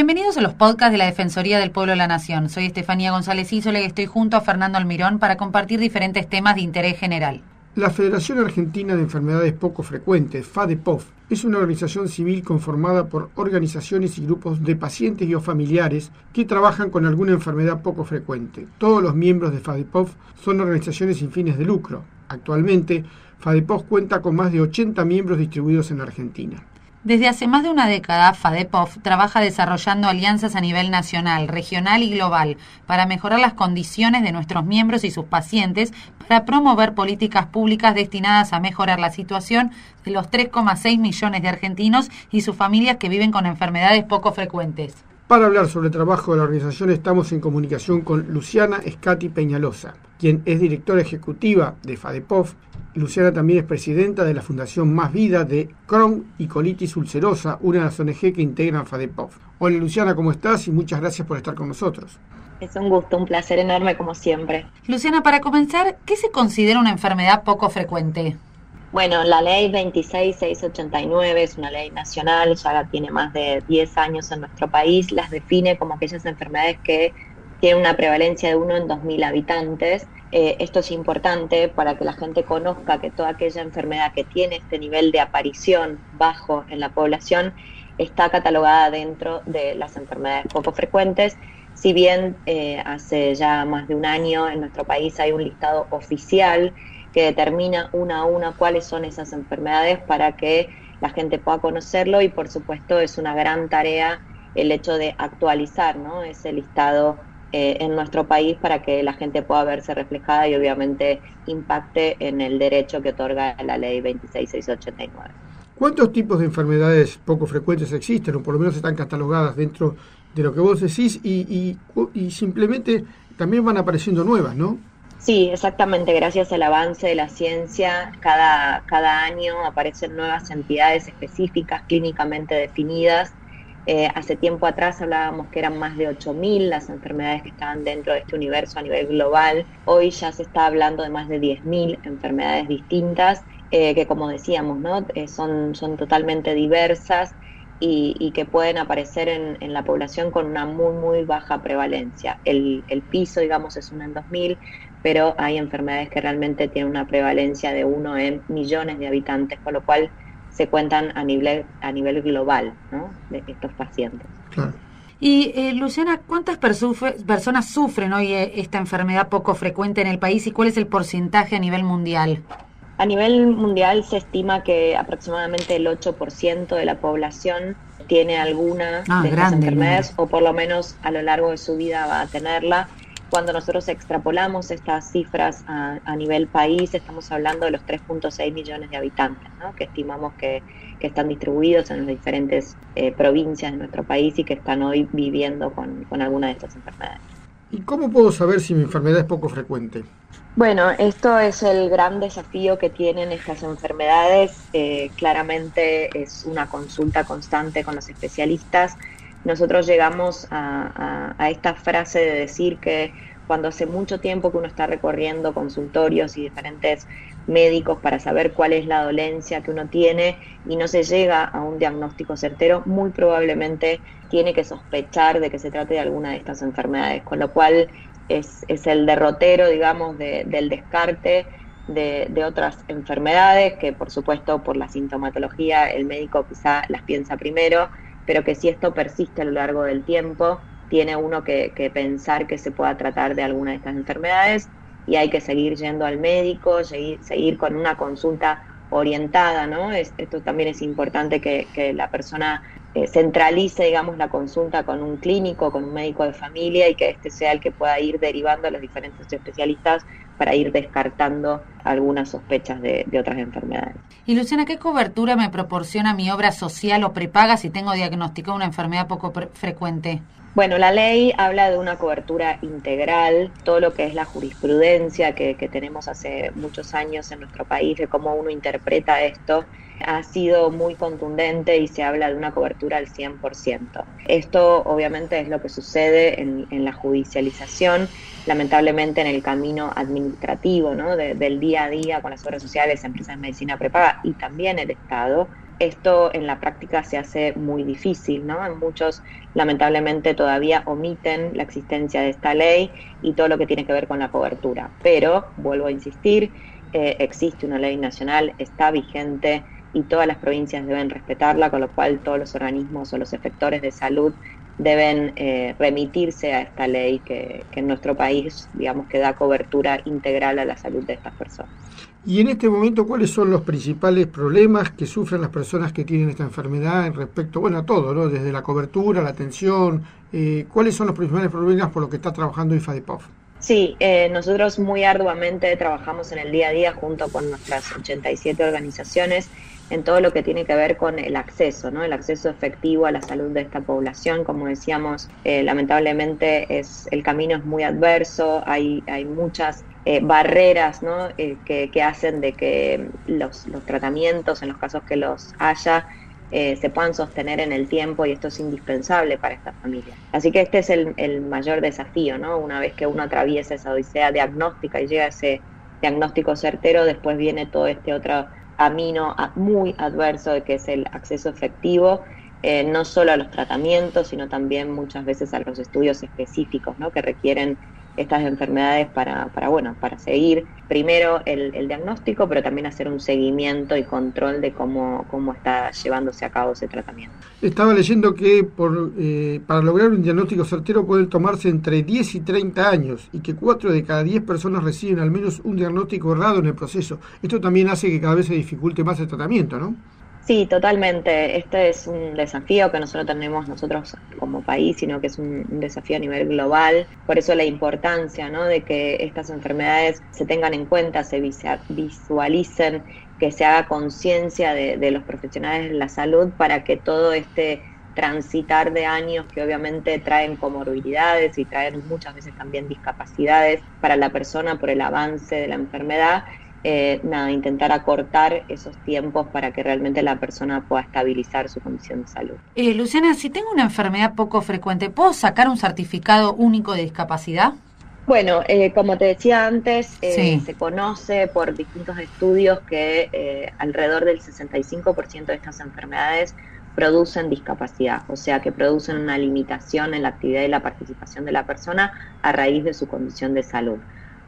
Bienvenidos a los podcasts de la Defensoría del Pueblo de la Nación. Soy Estefanía González Isola y estoy junto a Fernando Almirón para compartir diferentes temas de interés general. La Federación Argentina de Enfermedades Poco Frecuentes, FADEPOF, es una organización civil conformada por organizaciones y grupos de pacientes y o familiares que trabajan con alguna enfermedad poco frecuente. Todos los miembros de FADEPOF son organizaciones sin fines de lucro. Actualmente, FADEPOF cuenta con más de 80 miembros distribuidos en la Argentina. Desde hace más de una década, FADEPOF trabaja desarrollando alianzas a nivel nacional, regional y global para mejorar las condiciones de nuestros miembros y sus pacientes para promover políticas públicas destinadas a mejorar la situación de los 3,6 millones de argentinos y sus familias que viven con enfermedades poco frecuentes. Para hablar sobre el trabajo de la organización estamos en comunicación con Luciana Escati Peñalosa, quien es directora ejecutiva de FADEPOF Luciana también es presidenta de la Fundación Más Vida de Crohn y Colitis Ulcerosa, una de las ONG que integran FADEPOF. Hola Luciana, ¿cómo estás? Y muchas gracias por estar con nosotros. Es un gusto, un placer enorme como siempre. Luciana, para comenzar, ¿qué se considera una enfermedad poco frecuente? Bueno, la ley 26689 es una ley nacional, ya tiene más de 10 años en nuestro país, las define como aquellas enfermedades que tienen una prevalencia de uno en 2.000 habitantes eh, esto es importante para que la gente conozca que toda aquella enfermedad que tiene este nivel de aparición bajo en la población está catalogada dentro de las enfermedades poco frecuentes. Si bien eh, hace ya más de un año en nuestro país hay un listado oficial que determina una a una cuáles son esas enfermedades para que la gente pueda conocerlo y por supuesto es una gran tarea el hecho de actualizar ¿no? ese listado eh, en nuestro país para que la gente pueda verse reflejada y obviamente impacte en el derecho que otorga la ley 26689. ¿Cuántos tipos de enfermedades poco frecuentes existen o por lo menos están catalogadas dentro de lo que vos decís y, y, simplemente también van apareciendo nuevas, ¿no? Sí, exactamente. Gracias al avance de la ciencia, cada, cada año aparecen nuevas entidades específicas, clínicamente definidas, eh, hace tiempo atrás hablábamos que eran más de 8.000 las enfermedades que estaban dentro de este universo a nivel global. Hoy ya se está hablando de más de 10.000 enfermedades distintas eh, que, como decíamos, ¿no? Eh, son, son totalmente diversas y, que pueden aparecer en, la población con una muy, muy baja prevalencia. El, el piso, digamos, es uno en 2.000, pero hay enfermedades que realmente tienen una prevalencia de uno en millones de habitantes, con lo cual se cuentan a nivel, a nivel global ¿no? de estos pacientes. Y eh, Luciana, ¿cuántas personas sufren hoy eh, esta enfermedad poco frecuente en el país y cuál es el porcentaje a nivel mundial? A nivel mundial se estima que aproximadamente el 8% de la población tiene alguna ah, de estas enfermedades o por lo menos a lo largo de su vida va a tenerla cuando nosotros extrapolamos estas cifras a, nivel país, estamos hablando de los 3.6 millones de habitantes, que estimamos que, están distribuidos en las diferentes eh, provincias de nuestro país y que están hoy viviendo con, alguna de estas enfermedades. ¿Y cómo puedo saber si mi enfermedad es poco frecuente? Bueno, esto es el gran desafío que tienen estas enfermedades. Eh, claramente es una consulta constante con los especialistas nosotros llegamos a, esta frase de decir que cuando hace mucho tiempo que uno está recorriendo consultorios y diferentes médicos para saber cuál es la dolencia que uno tiene y no se llega a un diagnóstico certero, muy probablemente tiene que sospechar de que se trate de alguna de estas enfermedades, con lo cual es, el derrotero, digamos, del descarte de, de, otras enfermedades que por supuesto por la sintomatología el médico quizá las piensa primero pero que si esto persiste a lo largo del tiempo, tiene uno que, pensar que se pueda tratar de alguna de estas enfermedades y hay que seguir yendo al médico, seguir, seguir con una consulta orientada, ¿no? esto también es importante que, la persona eh, centralice, digamos, la consulta con un clínico, con un médico de familia y que este sea el que pueda ir derivando a los diferentes especialistas para ir descartando algunas sospechas de, otras enfermedades. Y Luciana, ¿qué cobertura me proporciona mi obra social o prepaga si tengo diagnosticado una enfermedad poco frecuente? Bueno, la ley habla de una cobertura integral, todo lo que es la jurisprudencia que, tenemos hace muchos años en nuestro país, de cómo uno interpreta esto, ha sido muy contundente y se habla de una cobertura al 100%. Esto obviamente es lo que sucede en, la judicialización, lamentablemente en el camino administrativo, ¿no? del día a día con las obras sociales, empresas de medicina prepaga y también el Estado esto en la práctica se hace muy difícil, ¿no? Muchos, lamentablemente, todavía omiten la existencia de esta ley y todo lo que tiene que ver con la cobertura. Pero, vuelvo a insistir, eh, existe una ley nacional, está vigente y todas las provincias deben respetarla, con lo cual todos los organismos o los efectores de salud deben eh, remitirse a esta ley que, que en nuestro país, digamos, que da cobertura integral a la salud de estas personas. Y en este momento, ¿cuáles son los principales problemas que sufren las personas que tienen esta enfermedad en respecto, bueno, a todo, ¿no? Desde la cobertura, la atención, eh, ¿cuáles son los principales problemas por los que está trabajando IFADEPOF? Sí, eh, nosotros muy arduamente trabajamos en el día a día junto con nuestras 87 organizaciones en todo lo que tiene que ver con el acceso, ¿no? El acceso efectivo a la salud de esta población. Como decíamos, eh, lamentablemente es, el camino es muy adverso, hay, hay muchas eh, barreras ¿no? Eh, que, hacen de que los, tratamientos, en los casos que los haya, se puedan sostener en el tiempo y esto es indispensable para esta familia. Así que este es el, mayor desafío, ¿no? Una vez que uno atraviesa esa odisea diagnóstica y llega a ese diagnóstico certero, después viene todo este otro camino muy adverso de que es el acceso efectivo no solo a los tratamientos, sino también muchas veces a los estudios específicos ¿no? que requieren estas enfermedades para, para bueno, para seguir primero el, diagnóstico, pero también hacer un seguimiento y control de cómo, cómo está llevándose a cabo ese tratamiento. Estaba leyendo que por, eh, para lograr un diagnóstico certero pueden tomarse entre 10 y 30 años y que 4 de cada 10 personas reciben al menos un diagnóstico errado en el proceso. Esto también hace que cada vez se dificulte más el tratamiento, ¿no? Sí, totalmente. Este es un desafío que nosotros tenemos nosotros como país, sino que es un, desafío a nivel global. Por eso la importancia ¿no? de que estas enfermedades se tengan en cuenta, se visualicen, que se haga conciencia de, los profesionales de la salud para que todo este transitar de años que obviamente traen comorbilidades y traen muchas veces también discapacidades para la persona por el avance de la enfermedad, eh, nada, intentar acortar esos tiempos para que realmente la persona pueda estabilizar su condición de salud. Eh, Luciana, si tengo una enfermedad poco frecuente, ¿puedo sacar un certificado único de discapacidad? Bueno, eh, como te decía antes, eh, se conoce por distintos estudios que alrededor del 65% de estas enfermedades producen discapacidad, o sea que producen una limitación en la actividad y la participación de la persona a raíz de su condición de salud.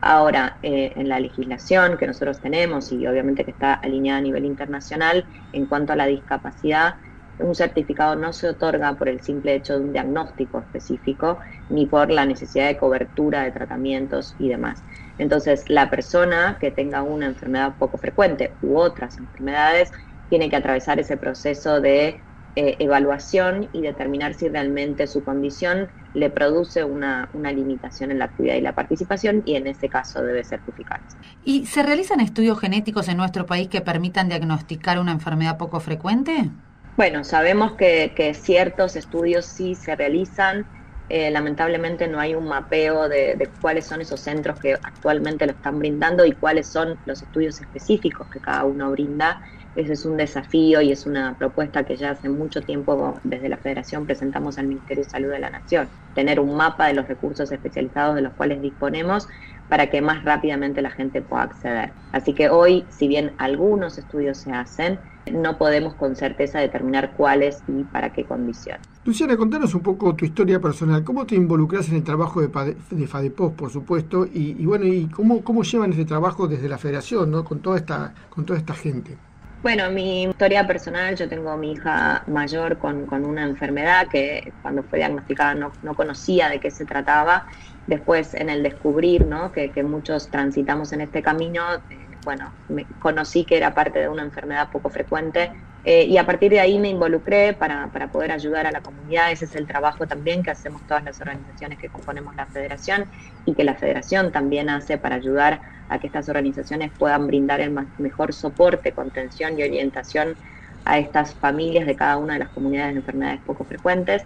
Ahora, eh, en la legislación que nosotros tenemos y obviamente que está alineada a nivel internacional en cuanto a la discapacidad, un certificado no se otorga por el simple hecho de un diagnóstico específico ni por la necesidad de cobertura de tratamientos y demás. Entonces, la persona que tenga una enfermedad poco frecuente u otras enfermedades tiene que atravesar ese proceso de eh, evaluación y determinar si realmente su condición le produce una, una, limitación en la actividad y la participación y en ese caso debe certificarse. ¿Y se realizan estudios genéticos en nuestro país que permitan diagnosticar una enfermedad poco frecuente? Bueno, sabemos que, que ciertos estudios sí se realizan. Eh, lamentablemente no hay un mapeo de, de, cuáles son esos centros que actualmente lo están brindando y cuáles son los estudios específicos que cada uno brinda. Ese es un desafío y es una propuesta que ya hace mucho tiempo desde la Federación presentamos al Ministerio de Salud de la Nación, tener un mapa de los recursos especializados de los cuales disponemos para que más rápidamente la gente pueda acceder. Así que hoy, si bien algunos estudios se hacen, no podemos con certeza determinar cuáles y para qué condiciones. Luciana, contanos un poco tu historia personal. ¿Cómo te involucras en el trabajo de, de FADEPOS, por supuesto? Y, bueno, y cómo, cómo llevan ese trabajo desde la federación, ¿no? con, toda esta, con toda esta gente. Bueno, mi historia personal, yo tengo a mi hija mayor con, una enfermedad que cuando fue diagnosticada no, no, conocía de qué se trataba. Después en el descubrir, ¿no? que, muchos transitamos en este camino, eh, bueno, me, conocí que era parte de una enfermedad poco frecuente Eh, y a partir de ahí me involucré para, para, poder ayudar a la comunidad. Ese es el trabajo también que hacemos todas las organizaciones que componemos la federación y que la federación también hace para ayudar a que estas organizaciones puedan brindar el mejor soporte, contención y orientación a estas familias de cada una de las comunidades de enfermedades poco frecuentes.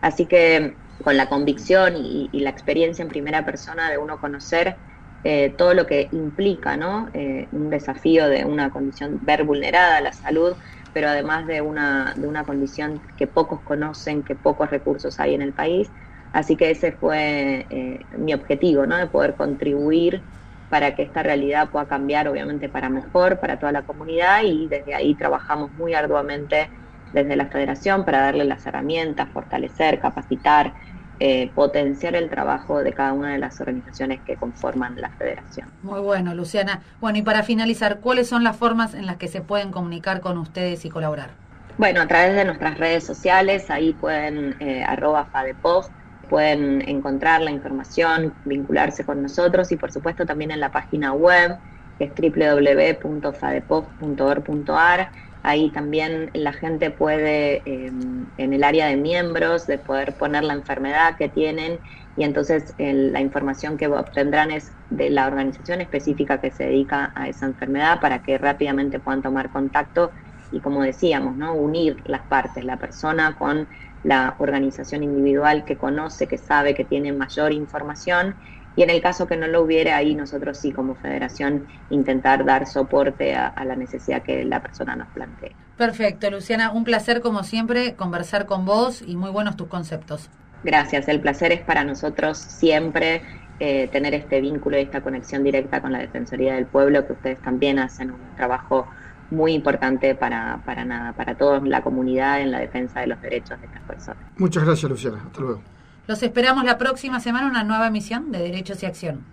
Así que con la convicción y, la experiencia en primera persona de uno conocer eh, todo lo que implica ¿no? Eh, un desafío de una condición ver vulnerada la salud, pero además de una, de una condición que pocos conocen, que pocos recursos hay en el país. Así que ese fue eh, mi objetivo, ¿no? de poder contribuir para que esta realidad pueda cambiar, obviamente, para mejor, para toda la comunidad y desde ahí trabajamos muy arduamente desde la federación para darle las herramientas, fortalecer, capacitar, eh, potenciar el trabajo de cada una de las organizaciones que conforman la federación. Muy bueno, Luciana. Bueno, y para finalizar, ¿cuáles son las formas en las que se pueden comunicar con ustedes y colaborar? Bueno, a través de nuestras redes sociales, ahí pueden, eh, arroba FADEPOF, pueden encontrar la información, vincularse con nosotros y por supuesto también en la página web, que es www.fadepof.org.ar Ahí también la gente puede, em, en el área de miembros, de poder poner la enfermedad que tienen y entonces la información que obtendrán es de la organización específica que se dedica a esa enfermedad para que rápidamente puedan tomar contacto y como decíamos, ¿no? unir las partes, la persona con la organización individual que conoce, que sabe, que tiene mayor información y en el caso que no lo hubiera, ahí nosotros sí como federación intentar dar soporte a, la necesidad que la persona nos plantee. Perfecto, Luciana, un placer como siempre conversar con vos y muy buenos tus conceptos. Gracias, el placer es para nosotros siempre eh, tener este vínculo y esta conexión directa con la Defensoría del Pueblo, que ustedes también hacen un trabajo muy importante para, para nada, para toda la comunidad en la defensa de los derechos de estas personas. Muchas gracias, Luciana. Hasta luego. Los esperamos la próxima semana una nueva emisión de Derechos y Acción.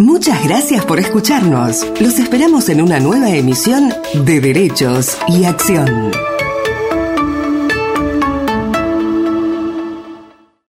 Muchas gracias por escucharnos. Los esperamos en una nueva emisión de Derechos y Acción.